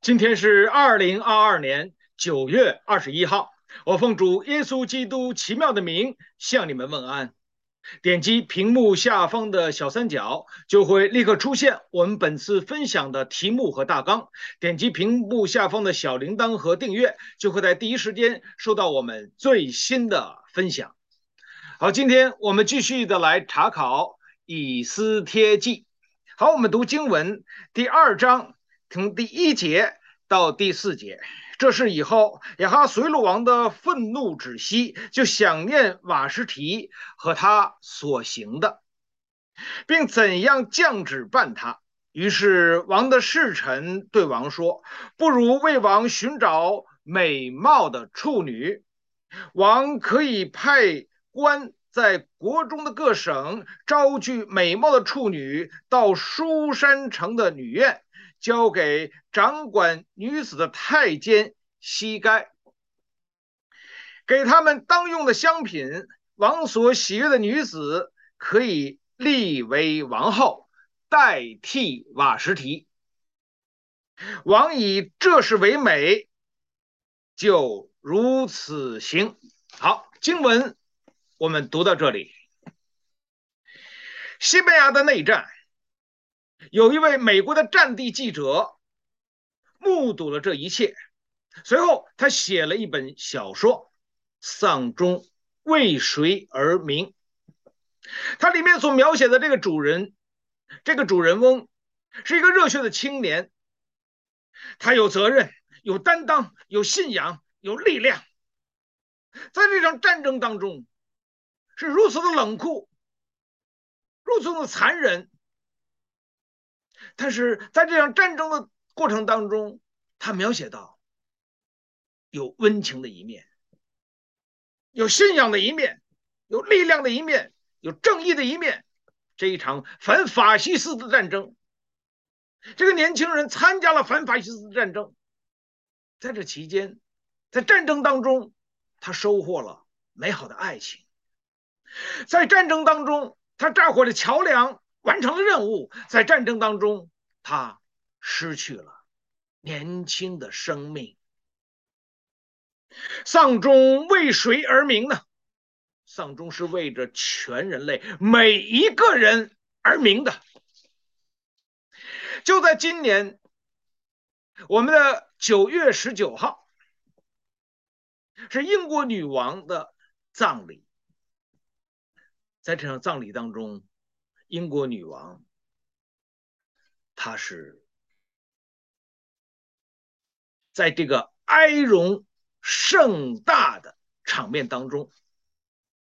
今天是二零二二年九月二十一号，我奉主耶稣基督奇妙的名向你们问安。点击屏幕下方的小三角，就会立刻出现我们本次分享的题目和大纲。点击屏幕下方的小铃铛和订阅，就会在第一时间收到我们最新的分享。好，今天我们继续的来查考以斯帖记。好，我们读经文第二章，从第一节到第四节。这是以后亚哈随鲁王的愤怒止息，就想念瓦什提和他所行的，并怎样降旨办他。于是王的侍臣对王说：“不如为王寻找美貌的处女，王可以派官在国中的各省招聚美貌的处女，到书山城的女院。”交给掌管女子的太监西盖，给他们当用的香品，王所喜悦的女子可以立为王后，代替瓦什提。王以这事为美，就如此行。好，经文我们读到这里。西班牙的内战。有一位美国的战地记者目睹了这一切，随后他写了一本小说《丧钟为谁而鸣》。他里面所描写的这个主人，这个主人翁是一个热血的青年，他有责任、有担当、有信仰、有力量，在这场战争当中是如此的冷酷，如此的残忍。但是在这场战争的过程当中，他描写到有温情的一面，有信仰的一面，有力量的一面，有正义的一面。这一场反法西斯的战争，这个年轻人参加了反法西斯的战争，在这期间，在战争当中，他收获了美好的爱情，在战争当中，他炸毁了桥梁。完成了任务，在战争当中，他失去了年轻的生命。丧钟为谁而鸣呢？丧钟是为着全人类每一个人而鸣的。就在今年，我们的九月十九号，是英国女王的葬礼。在这场葬礼当中，英国女王，她是在这个哀荣盛大的场面当中，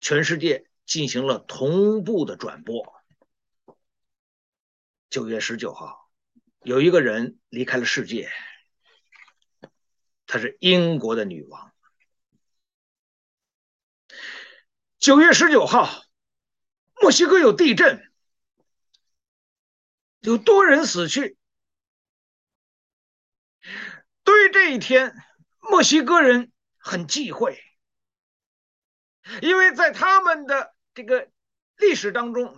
全世界进行了同步的转播。九月十九号，有一个人离开了世界，她是英国的女王。九月十九号，墨西哥有地震。有多人死去。对于这一天，墨西哥人很忌讳，因为在他们的这个历史当中，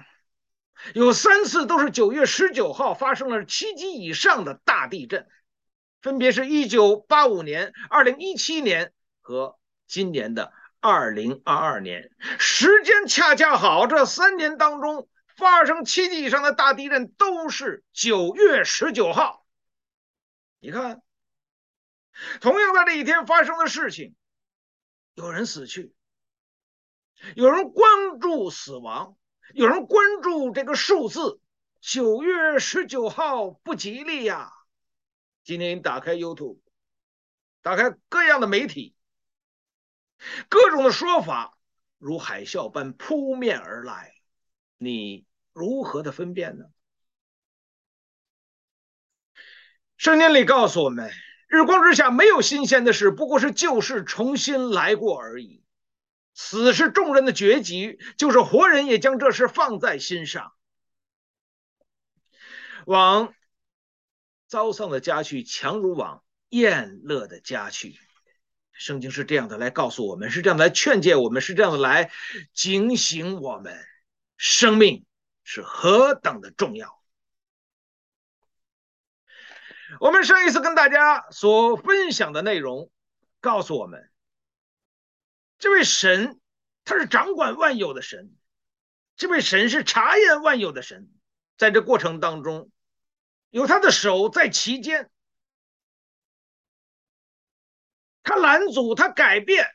有三次都是九月十九号发生了七级以上的大地震，分别是一九八五年、二零一七年和今年的二零二二年，时间恰恰好，这三年当中。发生七级以上的大地震都是九月十九号。你看，同样在这一天发生的事情，有人死去，有人关注死亡，有人关注这个数字。九月十九号不吉利呀！今天你打开 YouTube，打开各样的媒体，各种的说法如海啸般扑面而来，你。如何的分辨呢？圣经里告诉我们，日光之下没有新鲜的事，不过是旧事重新来过而已。死是众人的绝局，就是活人也将这事放在心上。往遭丧的家去，强如往宴乐的家去。圣经是这样的来告诉我们，是这样的来劝诫我们，是这样的来警醒我们，生命。是何等的重要！我们上一次跟大家所分享的内容，告诉我们，这位神他是掌管万有的神，这位神是查验万有的神，在这过程当中，有他的手在其间，他拦阻，他改变，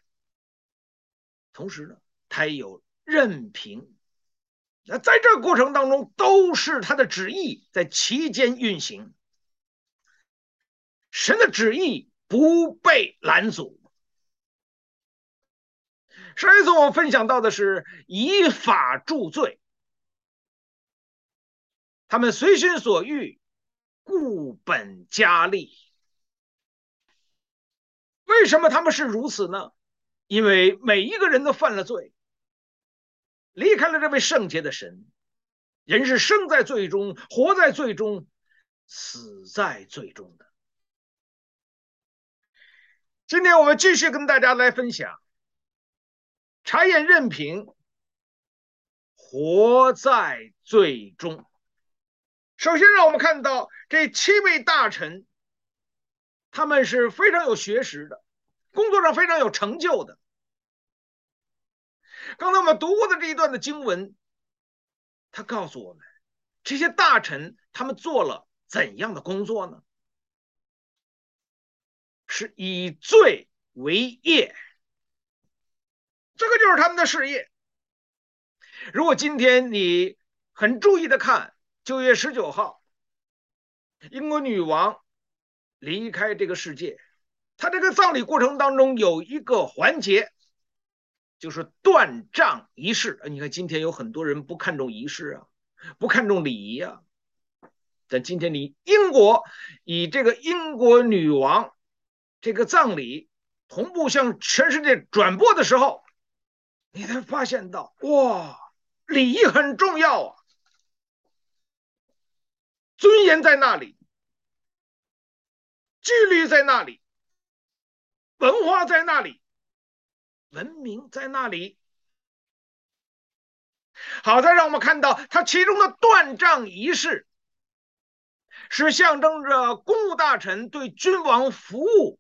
同时呢，他也有任凭。那在这过程当中，都是他的旨意在其间运行。神的旨意不被拦阻。上一次我分享到的是以法助罪，他们随心所欲，固本加厉。为什么他们是如此呢？因为每一个人都犯了罪，离开了这位圣洁的神。人是生在罪中，活在罪中，死在罪中的。今天我们继续跟大家来分享，查验任凭，活在罪中。首先，让我们看到这七位大臣，他们是非常有学识的，工作上非常有成就的。刚才我们读过的这一段的经文，他告诉我们，这些大臣他们做了怎样的工作呢？是以罪为业，这个就是他们的事业。如果今天你很注意的看，九月十九号，英国女王离开这个世界，她这个葬礼过程当中有一个环节，就是断杖仪式。你看今天有很多人不看重仪式啊，不看重礼仪啊，但今天你英国以这个英国女王。这个葬礼同步向全世界转播的时候，你才发现到哇，礼仪很重要啊，尊严在那里，纪律在那里，文化在那里，文明在那里。好，的让我们看到它其中的断杖仪式，是象征着公务大臣对君王服务。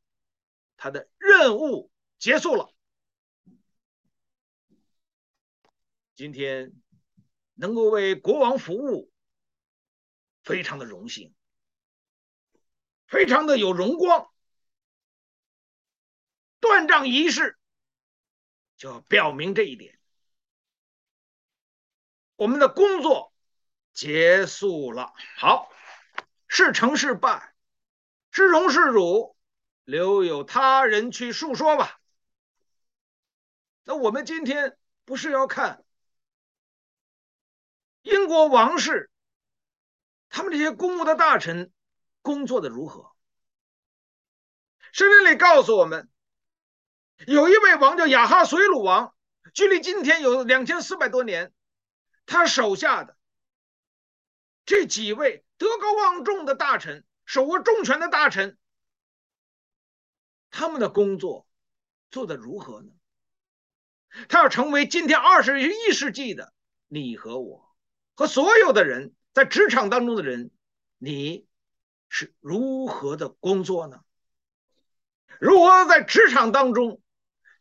他的任务结束了。今天能够为国王服务，非常的荣幸，非常的有荣光。断杖仪式就表明这一点。我们的工作结束了，好，是成是败，是荣是辱。留有他人去述说吧。那我们今天不是要看英国王室，他们这些公务的大臣工作的如何？圣经里告诉我们，有一位王叫亚哈随鲁王，距离今天有两千四百多年，他手下的这几位德高望重的大臣，手握重权的大臣。他们的工作做得如何呢？他要成为今天二十一世纪的你和我，和所有的人在职场当中的人，你是如何的工作呢？如何在职场当中，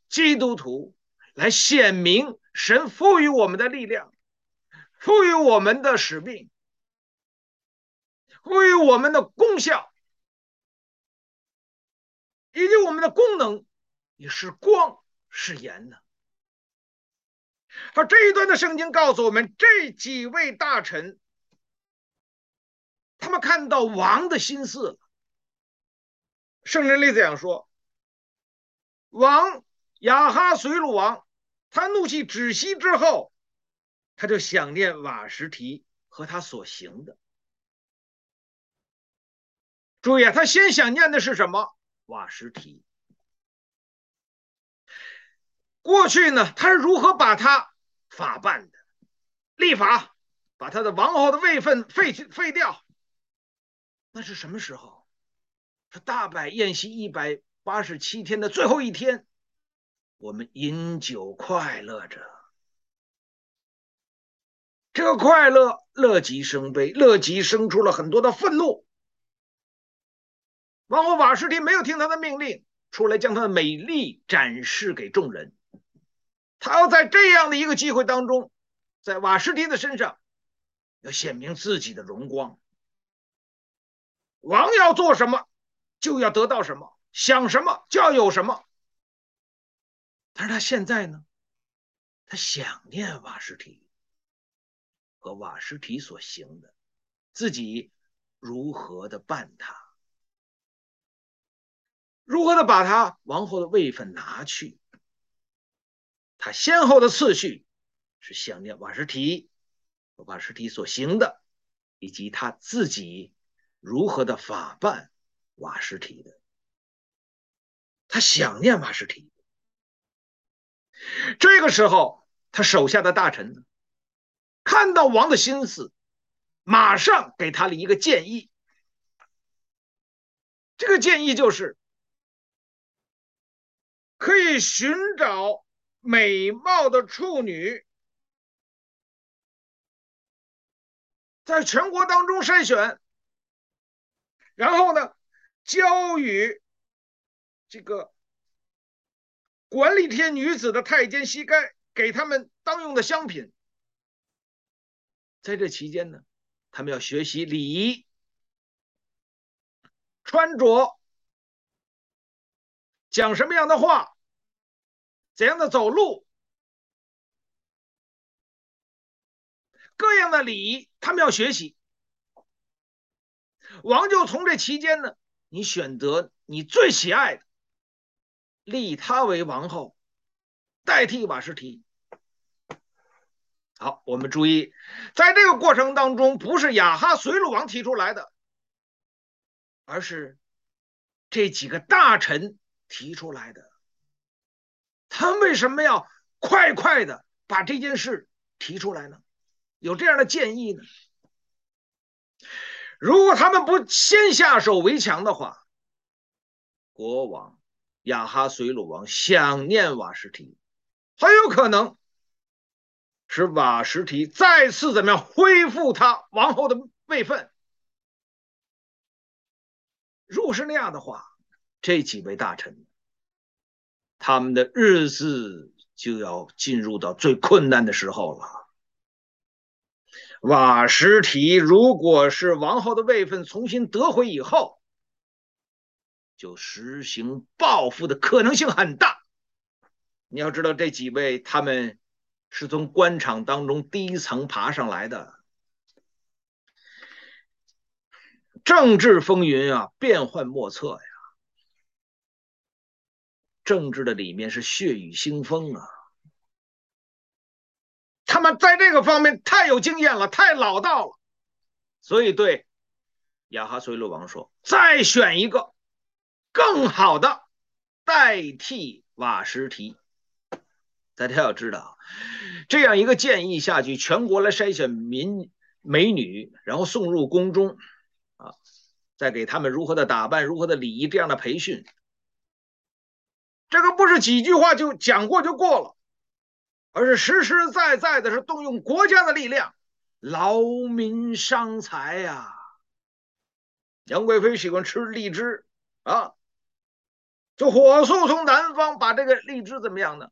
基督徒来显明神赋予我们的力量，赋予我们的使命，赋予我们的功效。以及我们的功能也是光是盐呢。好，这一段的圣经告诉我们，这几位大臣，他们看到王的心思了。圣经里这样说：王亚哈随鲁王，他怒气止息之后，他就想念瓦什提和他所行的。注意啊，他先想念的是什么？瓦什提，过去呢，他是如何把他法办的？立法把他的王后的位分废去废掉。那是什么时候？他大摆宴席一百八十七天的最后一天，我们饮酒快乐着。这个快乐乐极生悲，乐极生出了很多的愤怒。王后瓦实提没有听他的命令，出来将他的美丽展示给众人。他要在这样的一个机会当中，在瓦实提的身上要显明自己的荣光。王要做什么，就要得到什么；想什么，就要有什么。但是他现在呢？他想念瓦实提和瓦实提所行的，自己如何的办他，如何的把他王后的位分拿去。他先后的次序是想念瓦实提和瓦实提所行的，以及他自己。如何的法办瓦实提的？他想念瓦实提。这个时候，他手下的大臣，看到王的心思，马上给他了一个建议。这个建议就是，可以寻找美貌的处女，在全国当中筛选。然后呢，交与这个管理这些女子的太监西该，给他们当用的香品。在这期间呢，他们要学习礼仪、穿着、讲什么样的话、怎样的走路，各样的礼仪，他们要学习。王就从这期间呢，你选择你最喜爱的，立她为王后，代替瓦什提。好，我们注意，在这个过程当中，不是亚哈随鲁王提出来的，而是这几个大臣提出来的。他为什么要快快的把这件事提出来呢？有这样的建议呢？如果他们不先下手为强的话，国王亚哈随鲁王想念瓦什提，很有可能使瓦什提再次怎么样恢复他王后的位分。如果是那样的话，这几位大臣他们的日子就要进入到最困难的时候了。瓦什提如果是王后的位分重新得回以后，就实行报复的可能性很大。你要知道，这几位他们是从官场当中低层爬上来的，政治风云啊，变幻莫测呀。政治的里面是血雨腥风啊。他们在这个方面太有经验了，太老道了，所以对亚哈随鲁王说：“再选一个更好的代替瓦什提。”大家要知道，这样一个建议下去，全国来筛选民美女，然后送入宫中，啊，再给他们如何的打扮、如何的礼仪这样的培训，这个不是几句话就讲过就过了。而是实实在在的，是动用国家的力量，劳民伤财呀。杨贵妃喜欢吃荔枝啊，就火速从南方把这个荔枝怎么样呢？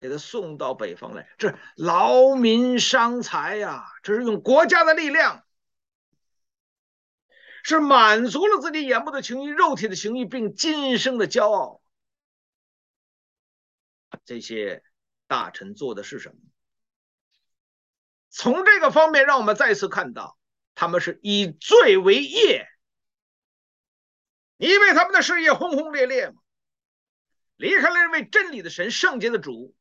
给他送到北方来，这劳民伤财呀，这是用国家的力量，是满足了自己眼目的情欲、肉体的情欲，并今生的骄傲。这些。大臣做的是什么？从这个方面，让我们再次看到，他们是以罪为业。因为他们的事业轰轰烈烈嘛，离开了这位真理的神、圣洁的主，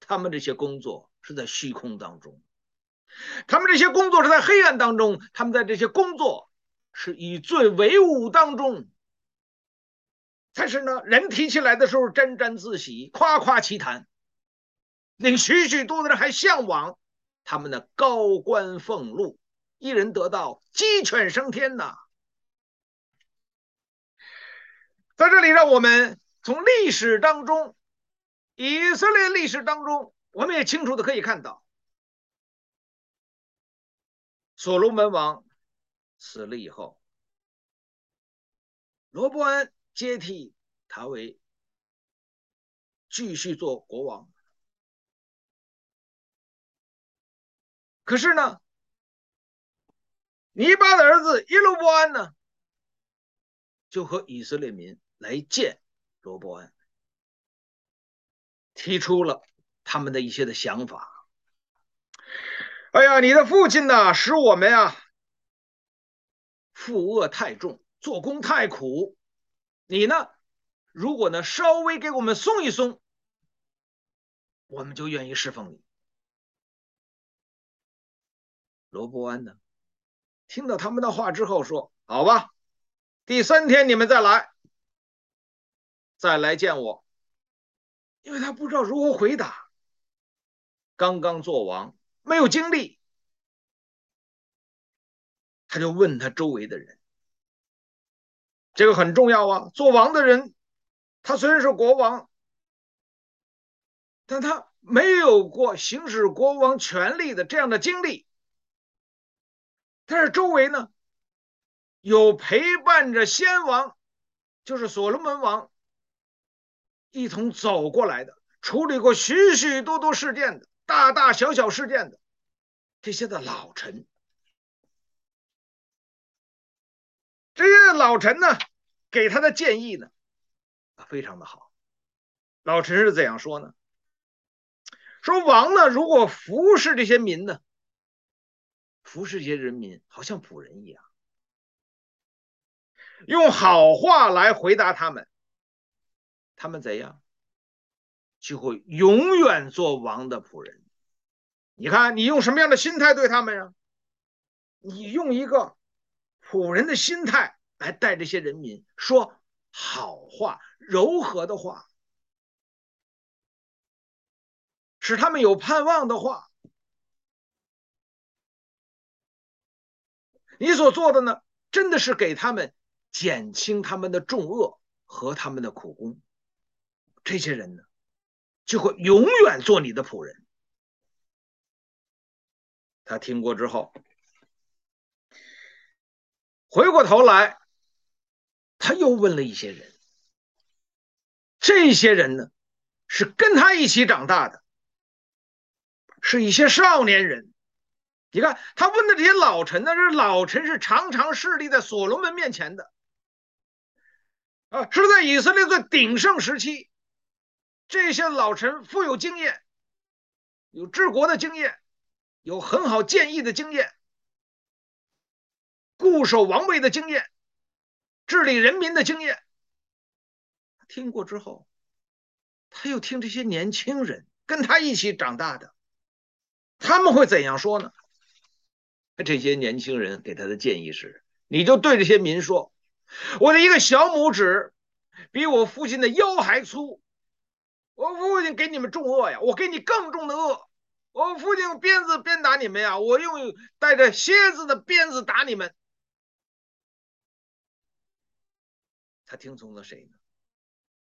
他们这些工作是在虚空当中，他们这些工作是在黑暗当中，他们在这些工作是以罪为伍当中。但是呢，人提起来的时候沾沾自喜，夸夸其谈。令许许多多的人还向往他们的高官俸禄，一人得道，鸡犬升天呐！在这里，让我们从历史当中，以色列历史当中，我们也清楚的可以看到，所罗门王死了以后，罗波安接替他为继续做国王。可是呢，尼巴的儿子耶罗波安呢，就和以色列民来见罗伯恩，提出了他们的一些的想法。哎呀，你的父亲呢，使我们呀负轭太重，做工太苦。你呢，如果呢稍微给我们松一松，我们就愿意侍奉你。罗伯安呢，听到他们的话之后说：“好吧，第三天你们再来，再来见我。”因为他不知道如何回答，刚刚做王，没有经历，他就问他周围的人。这个很重要啊，做王的人，他虽然是国王，但他没有过行使国王权力的这样的经历。但是周围呢，有陪伴着先王，就是所罗门王，一同走过来的，处理过许许多多事件的，大大小小事件的这些的老臣，这些老臣呢，给他的建议呢，啊非常的好。老臣是怎样说呢？说王呢，如果服侍这些民呢，服侍这些人民，好像仆人一样，用好话来回答他们，他们怎样，就会永远做王的仆人。你看，你用什么样的心态对他们呀？你用一个仆人的心态来带这些人民，说好话、柔和的话，使他们有盼望的话。你所做的呢，真的是给他们减轻他们的重轭和他们的苦工，这些人呢，就会永远做你的仆人。他听过之后，回过头来，他又问了一些人，这些人呢，是跟他一起长大的，是一些少年人。你看他问的这些老臣呢，这老臣是常常侍立在所罗门面前的，啊，是在以色列最鼎盛时期，这些老臣富有经验，有治国的经验，有很好建议的经验，固守王位的经验，治理人民的经验。听过之后，他又听这些年轻人跟他一起长大的，他们会怎样说呢？这些年轻人给他的建议是：你就对这些民说，我的一个小拇指比我父亲的腰还粗，我父亲给你们重恶呀，我给你更重的恶。我父亲用鞭子鞭打你们呀，我用带着蝎子的鞭子打你们。他听从了谁呢？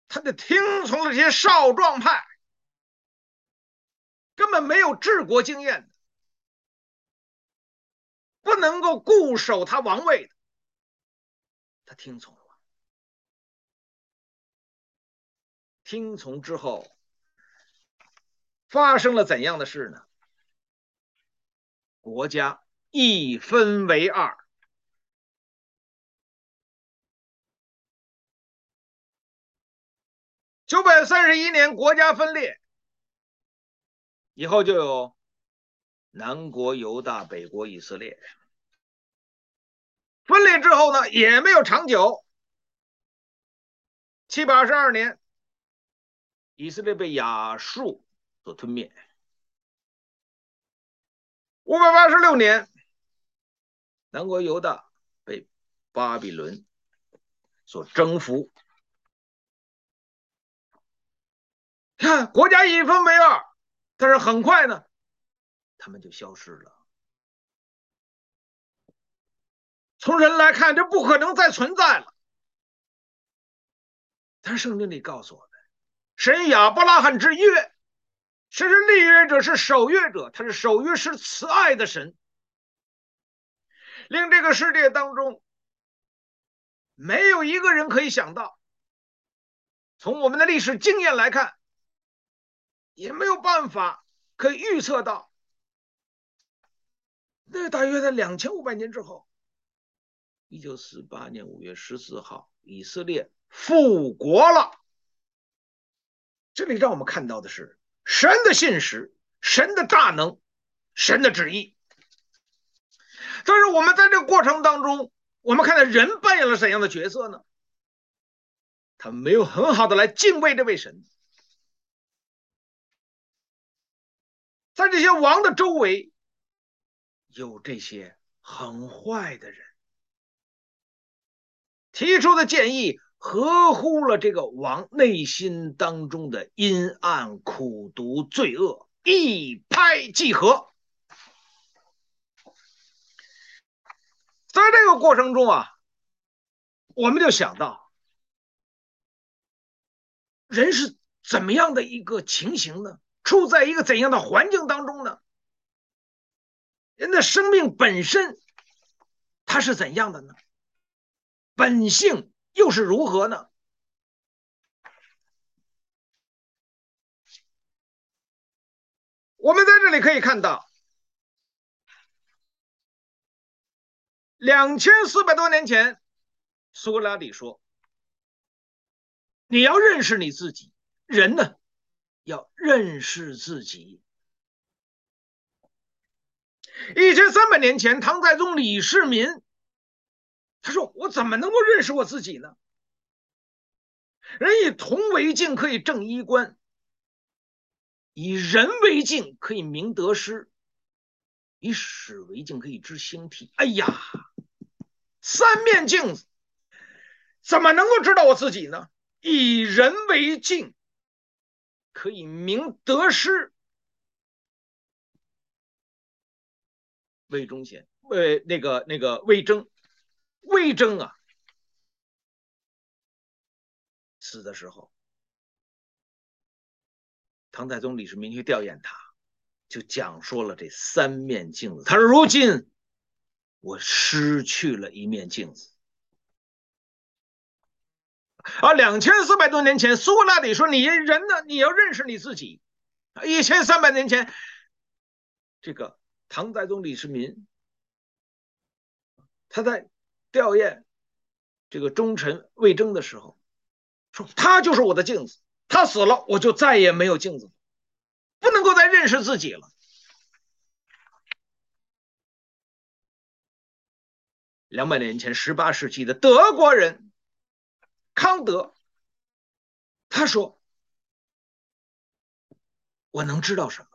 他就听从了这些少壮派，根本没有治国经验。不能够固守他王位的，他听从了。听从之后，发生了怎样的事呢？国家一分为二。九百三十一年，国家分裂以后就有。南国犹大，北国以色列。分裂之后呢，也没有长久。七百二十二年，以色列被亚述所吞灭。五百八十六年，南国犹大被巴比伦所征服。看，国家一分为二，但是很快呢。他们就消失了。从人来看，这不可能再存在了。但是圣经里告诉我们，神亚伯拉罕之约，神是立约者，是守约者，他是守约是慈爱的神，令这个世界当中没有一个人可以想到。从我们的历史经验来看，也没有办法可以预测到，那大约在两千五百年之后，一九四八年五月十四号，以色列复国了。这里让我们看到的是神的信实、神的大能、神的旨意。但是我们在这个过程当中，我们看到人扮演了怎样的角色呢？他没有很好的来敬畏这位神，在这些王的周围，有这些很坏的人，提出的建议合乎了这个王内心当中的阴暗、苦毒、罪恶，一拍即合。在这个过程中啊，我们就想到。人是怎么样的一个情形呢？处在一个怎样的环境当中呢？人的生命本身，它是怎样的呢？本性又是如何呢？我们在这里可以看到，两千四百多年前，苏格拉底说。你要认识你自己，人呢，要认识自己。一千三百年前，唐太宗李世民，他说：“我怎么能够认识我自己呢？人以铜为镜，可以正衣冠；以人为镜，可以明得失；以史为镜，可以知兴替。”哎呀，三面镜子，怎么能够知道我自己呢？以人为镜，可以明得失。魏忠贤，魏那个那个魏征，魏征啊，死的时候，唐太宗李世民去吊唁他，就讲说了这三面镜子。他说：“如今我失去了一面镜子。”啊两千四百多年前，苏格拉底说：“你人呢？你要认识你自己。”一千三百年前，这个唐太宗李世民，他在吊唁这个忠臣魏征的时候，说：“他就是我的镜子，他死了，我就再也没有镜子，不能够再认识自己了。”两百年前，十八世纪的德国人。康德，他说：“我能知道什么？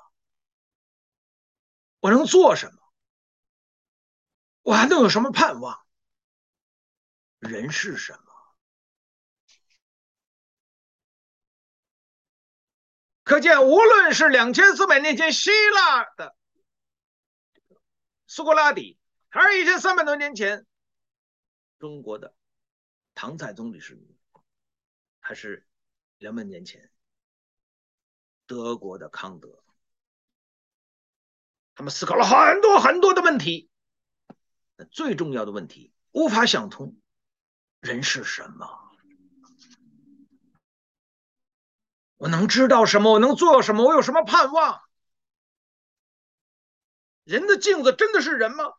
我能做什么？我还能有什么盼望？人是什么？”可见，无论是两千四百年前希腊的苏格拉底，还是一千三百多年前中国的。唐太宗李世民，还是两百年前德国的康德，他们思考了很多很多的问题，最重要的问题无法想通：人是什么？我能知道什么？我能做什么？我有什么盼望？人的镜子真的是人吗？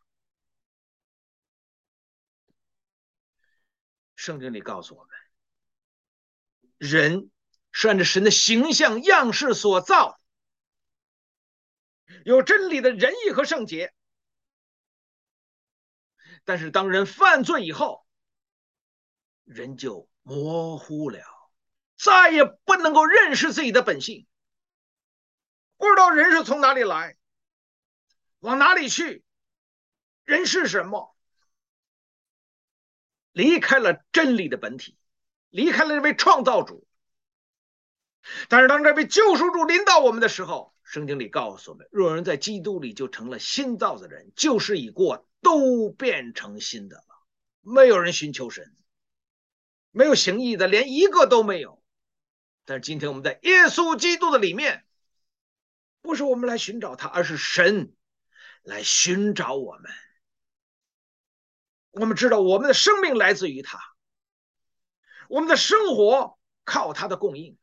圣经里告诉我们，人是按照神的形象样式所造，有真理的仁义和圣洁。但是当人犯罪以后，人就模糊了，再也不能够认识自己的本性，不知道人是从哪里来，往哪里去，人是什么。离开了真理的本体，离开了这位创造主。但是当这位救赎主临到我们的时候，圣经里告诉我们：若人在基督里，就成了新造的人，旧事已过，都变成新的了。没有人寻求神，没有行义的，连一个都没有。但是今天我们在耶稣基督的里面，不是我们来寻找他，而是神来寻找我们。我们知道我们的生命来自于他，我们的生活靠他的供应，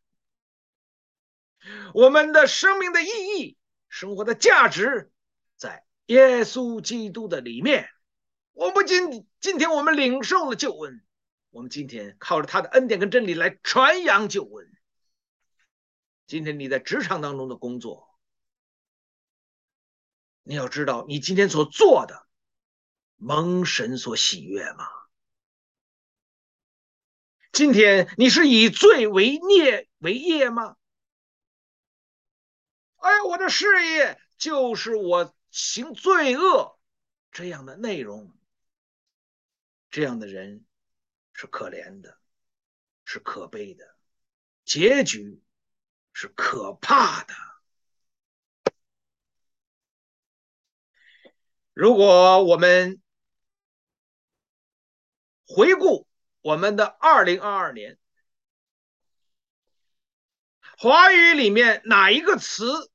我们的生命的意义、生活的价值在耶稣基督的里面。我们今今天我们领受了救恩，我们今天靠着他的恩典跟真理来传扬救恩。今天你在职场当中的工作，你要知道你今天所做的蒙神所喜悦吗？今天你是以罪为孽为业吗？哎，我的事业就是我行罪恶这样的内容，这样的人是可怜的，是可悲的，结局是可怕的。如果我们回顾。我们的二零二二年，华语里面哪一个词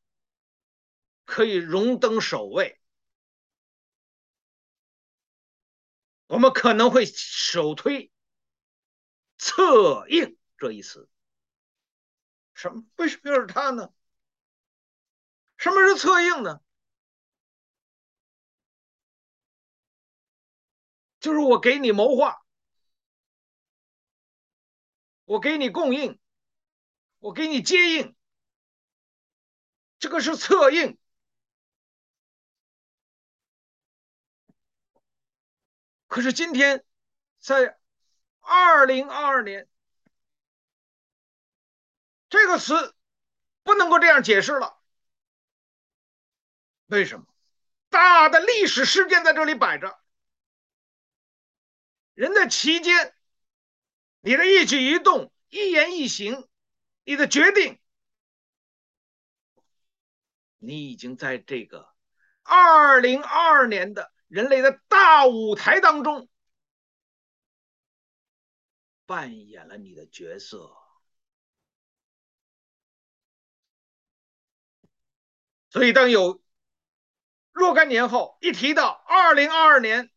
可以荣登首位？我们可能会首推“策应”这一词。什么？为什么又是它呢？什么是策应呢？就是我给你谋划。我给你供应，我给你接应，这个是策应。可是今天，在二零二二年，这个词不能够这样解释了。为什么？大的历史事件在这里摆着，人的期间。你的一举一动、一言一行，你的决定，你已经在这个二零二二年的人类的大舞台当中扮演了你的角色。所以，当有若干年后一提到二零二二年，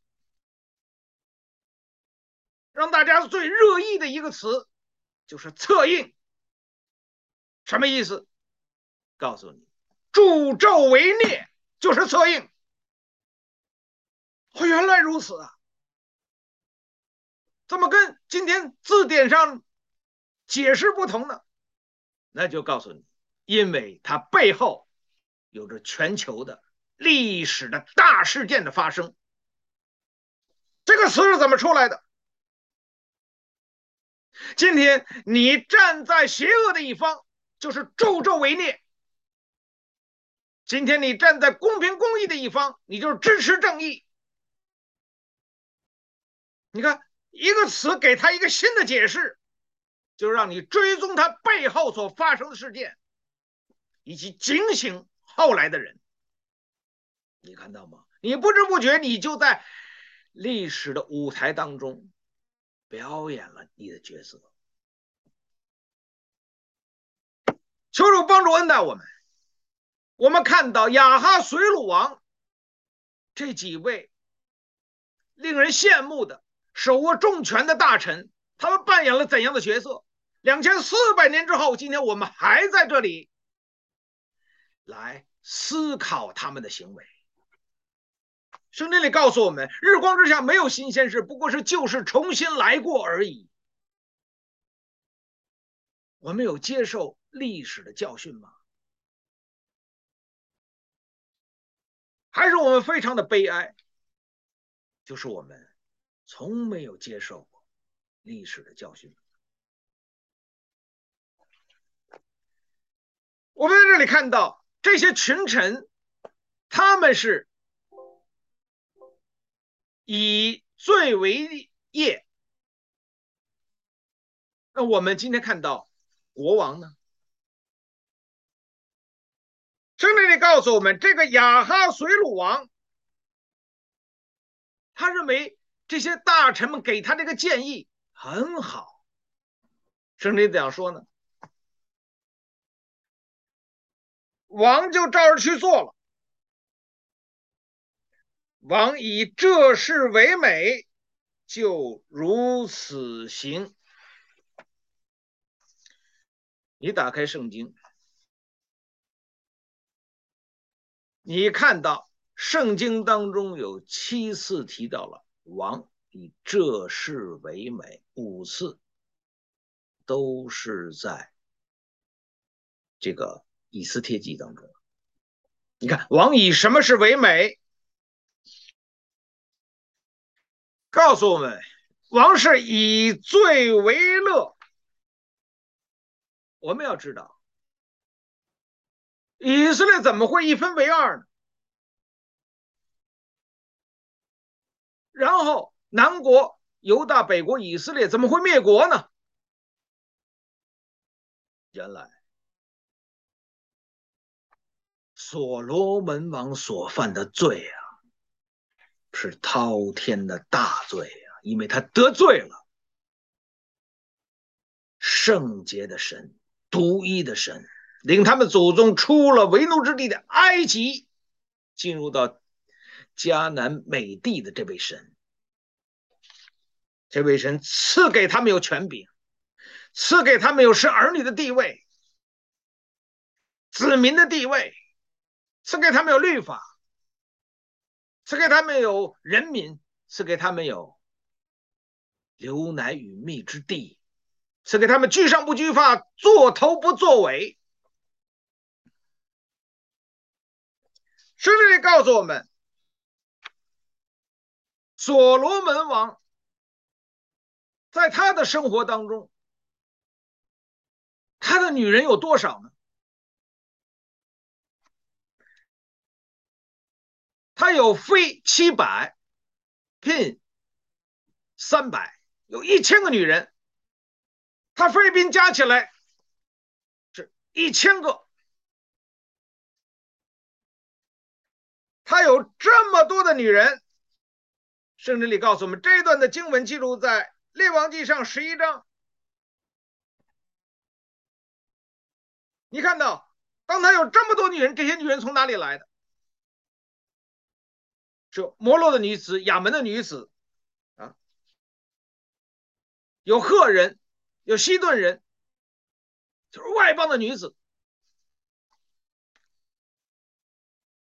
让大家最热议的一个词就是“策应”，什么意思？告诉你，助纣为虐就是策应。哦，原来如此啊！怎么跟今天字典上解释不同呢？那就告诉你，因为它背后有着全球的历史的大事件的发生。这个词是怎么出来的？今天你站在邪恶的一方，就是助纣为虐；今天你站在公平公义的一方，你就是支持正义。你看，一个词给他一个新的解释，就让你追踪他背后所发生的事件，以及警醒后来的人。你看到吗？你不知不觉，你就在历史的舞台当中。表演了你的角色，求主帮助恩待我们。我们看到亚哈随鲁王这几位令人羡慕的手握重权的大臣，他们扮演了怎样的角色？两千四百年之后，今天我们还在这里来思考他们的行为。圣经里告诉我们，日光之下没有新鲜事，不过是旧事重新来过而已。我们有接受历史的教训吗？还是我们非常的悲哀？就是我们从没有接受过历史的教训。我们在这里看到这些群臣，他们是。以罪为业，那我们今天看到国王呢？圣经里告诉我们，这个亚哈随鲁王，他认为这些大臣们给他这个建议很好。圣经怎样说呢？王就照着去做了。王以这事为美，就如此行。你打开圣经，你看到圣经当中有七次提到了王以这事为美，五次都是在这个以斯帖记当中。你看，王以什么事为美？告诉我们，王是以罪为乐。我们要知道，以色列怎么会一分为二呢？然后南国犹大，北国以色列怎么会灭国呢？原来所罗门王所犯的罪啊，是滔天的大罪啊，因为他得罪了圣洁的神。独一的神领他们祖宗出了为奴之地的埃及，进入到迦南美地的这位神，这位神赐给他们有权柄，赐给他们有是儿女的地位、子民的地位，赐给他们有律法，赐给他们有人民，赐给他们有流奶与蜜之地。赐给他们居上不居发，作头不作尾。圣经里告诉我们，所罗门王在他的生活当中，他的女人有多少呢？他有妃七百，嫔三百，有一千个女人。他妃嫔加起来是一千个，他有这么多的女人。圣经里告诉我们，这一段的经文记录在《列王记上》十一章。你看到，当他有这么多女人，这些女人从哪里来的？是摩洛的女子、亚门的女子啊，有赫人。有西顿人，就是外邦的女子。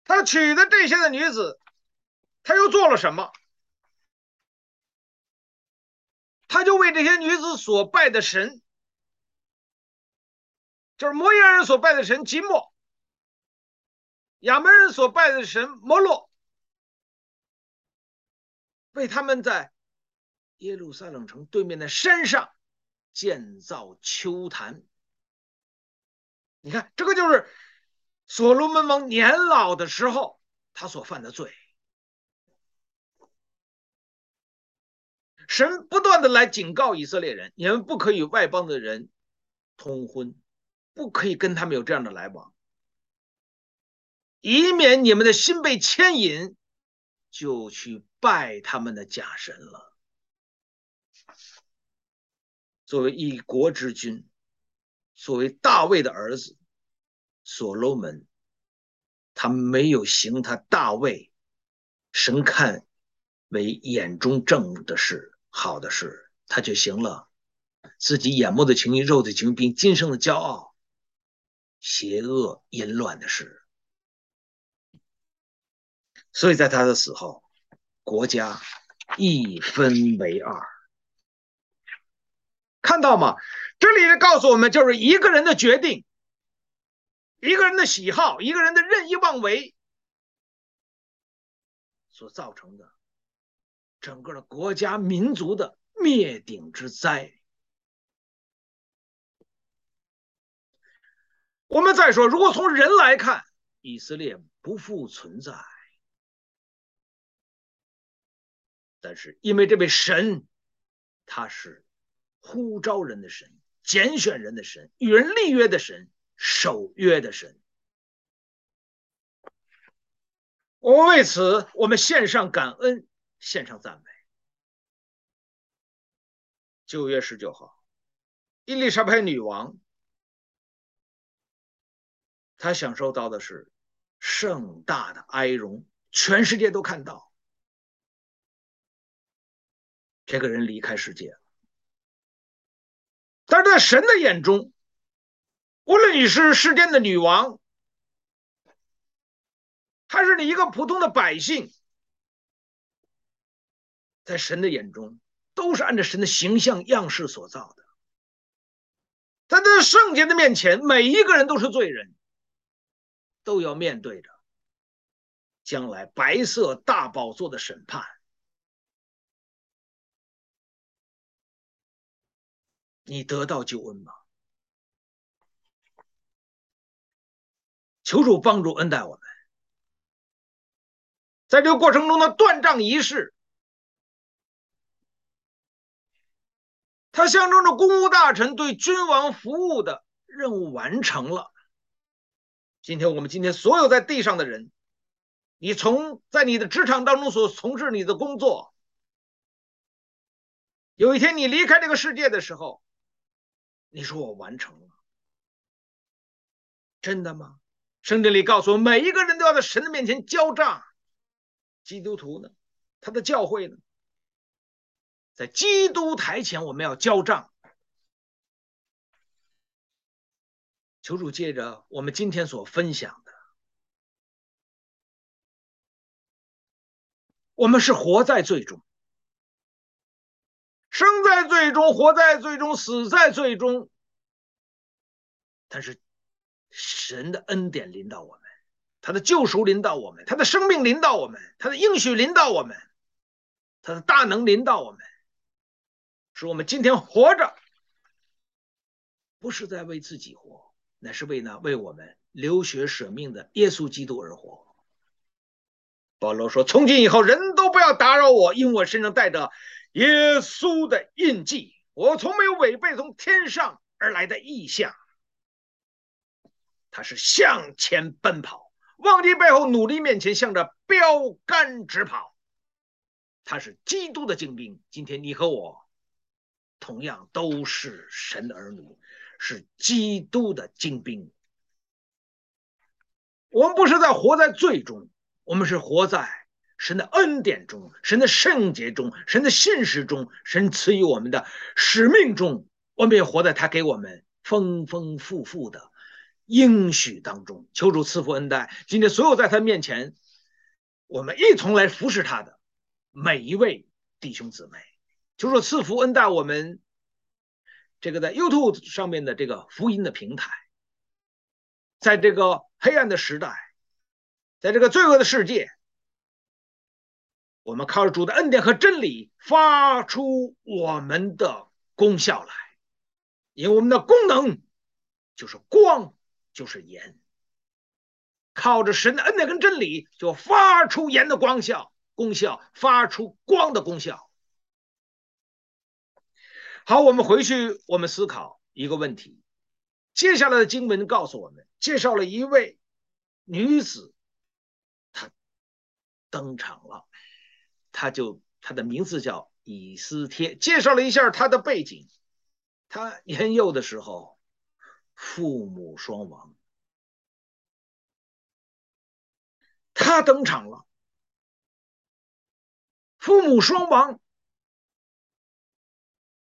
他娶的这些的女子，他又做了什么？他就为这些女子所拜的神，就是摩押人所拜的神吉莫，亚门人所拜的神摩洛，为他们在耶路撒冷城对面的山上。建造丘坛，你看，这个就是所罗门王年老的时候他所犯的罪。神不断的来警告以色列人：你们不可以与外邦的人通婚，不可以跟他们有这样的来往，以免你们的心被牵引，就去拜他们的假神了。作为一国之君，作为大卫的儿子，所罗门，他没有行他大卫神看为眼中正的事、好的事，他就行了自己眼目的情欲、肉体情欲，并今生的骄傲、邪恶淫乱的事。所以在他的死后，国家一分为二。看到吗？这里告诉我们，就是一个人的决定，一个人的喜好，一个人的任意妄为所造成的整个的国家民族的灭顶之灾。我们再说，如果从人来看，以色列不复存在，但是因为这位神，他是。呼召人的神，拣选人的神，与人立约的神，守约的神。我们为此，我们献上感恩，献上赞美。九月十九号，伊丽莎白女王，她享受到的是盛大的哀荣，全世界都看到这个人离开世界了。但是在神的眼中，无论你是世间的女王，还是你一个普通的百姓，在神的眼中，都是按照神的形象样式所造的。但在圣洁的面前，每一个人都是罪人，都要面对着将来白色大宝座的审判。你得到救恩吗？求主帮助恩待我们，在这个过程中的断杖仪式。它象征着公务大臣对君王服务的任务完成了。今天我们今天所有在地上的人，你从在你的职场当中所从事你的工作，有一天你离开这个世界的时候，你说我完成了，真的吗？圣经里告诉我，每一个人都要在神的面前交账。基督徒呢？他的教会呢？在基督台前，我们要交账。求主借着我们今天所分享的，我们是活在罪中，生在罪中，活在罪中，死在罪中。但是神的恩典临到我们，他的救赎临到我们，他的生命临到我们，他的应许临到我们，他的大能临到我们。是我们今天活着，不是在为自己活，乃是为那为我们流血舍命的耶稣基督而活。保罗说：“从今以后，人都不要打扰我，因为我身上带着耶稣的印记。我从没有违背从天上而来的异象。他是向前奔跑，忘记背后，努力面前，向着标杆直跑。他是基督的精兵。今天你和我。”同样都是神的儿女，是基督的精兵。我们不是在活在罪中，我们是活在神的恩典中、神的圣洁中、神的信实中、神赐予我们的使命中。我们也活在他给我们丰丰富富的应许当中。求主赐福恩待。今天所有在他面前，我们一同来服侍他的每一位弟兄姊妹。就说赐福恩待我们这个在 YouTube 上面的这个福音的平台，在这个黑暗的时代，在这个罪恶的世界，我们靠着主的恩典和真理发出我们的功效来，因为我们的功能就是光，就是盐，靠着神的恩典跟真理，就发出盐的光效功效，发出光的功效。好，我们回去，我们思考一个问题。接下来的经文告诉我们，介绍了一位女子，她登场了，她就她的名字叫以斯帖。介绍了一下她的背景，她年幼的时候父母双亡，她登场了，父母双亡。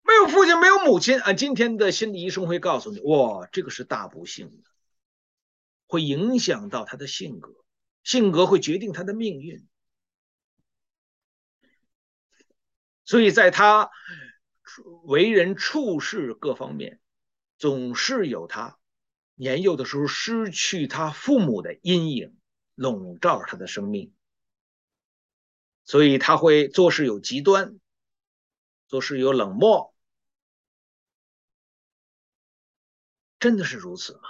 没有父亲，没有母亲啊！今天的心理医生会告诉你，哇，这个是大不幸的，会影响到他的性格，性格会决定他的命运。所以在他为人处事各方面，总是有他年幼的时候失去他父母的阴影笼罩他的生命，所以他会做事有极端，做事有冷漠。真的是如此吗？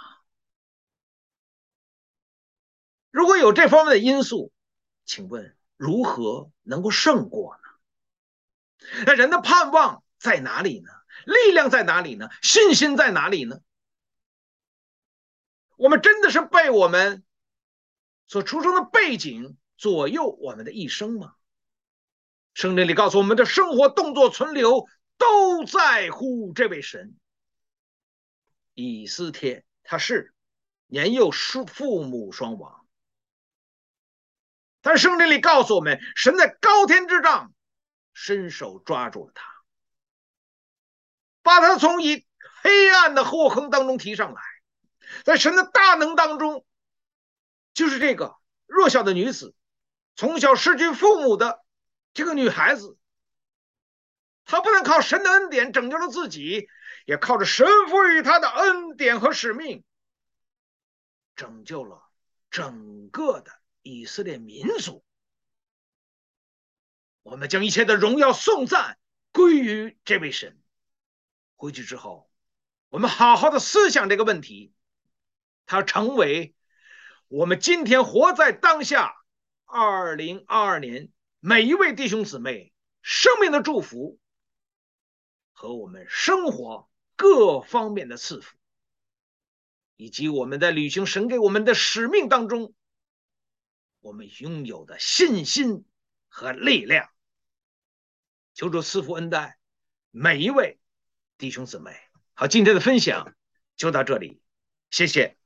如果有这方面的因素，请问如何能够胜过呢？那人的盼望在哪里呢？力量在哪里呢？信心在哪里呢？我们真的是被我们所出生的背景左右我们的一生吗？圣经里告诉我们的生活、动作、存留都在乎这位神。以斯帖，他是年幼父父母双亡，但圣经里告诉我们，神在高天之上伸手抓住了他，把他从一黑暗的祸坑当中提上来，在神的大能当中，就是这个弱小的女子，从小失去父母的这个女孩子，她不能靠神的恩典拯救了自己，也靠着神赋予他的恩典和使命，拯救了整个的以色列民族。我们将一切的荣耀颂赞归于这位神。回去之后，我们好好的思想这个问题，它成为我们今天活在当下二零二二年每一位弟兄姊妹生命的祝福和我们生活各方面的赐福，以及我们在履行神给我们的使命当中，我们拥有的信心和力量。求主赐福恩待每一位弟兄姊妹。好，今天的分享就到这里，谢谢。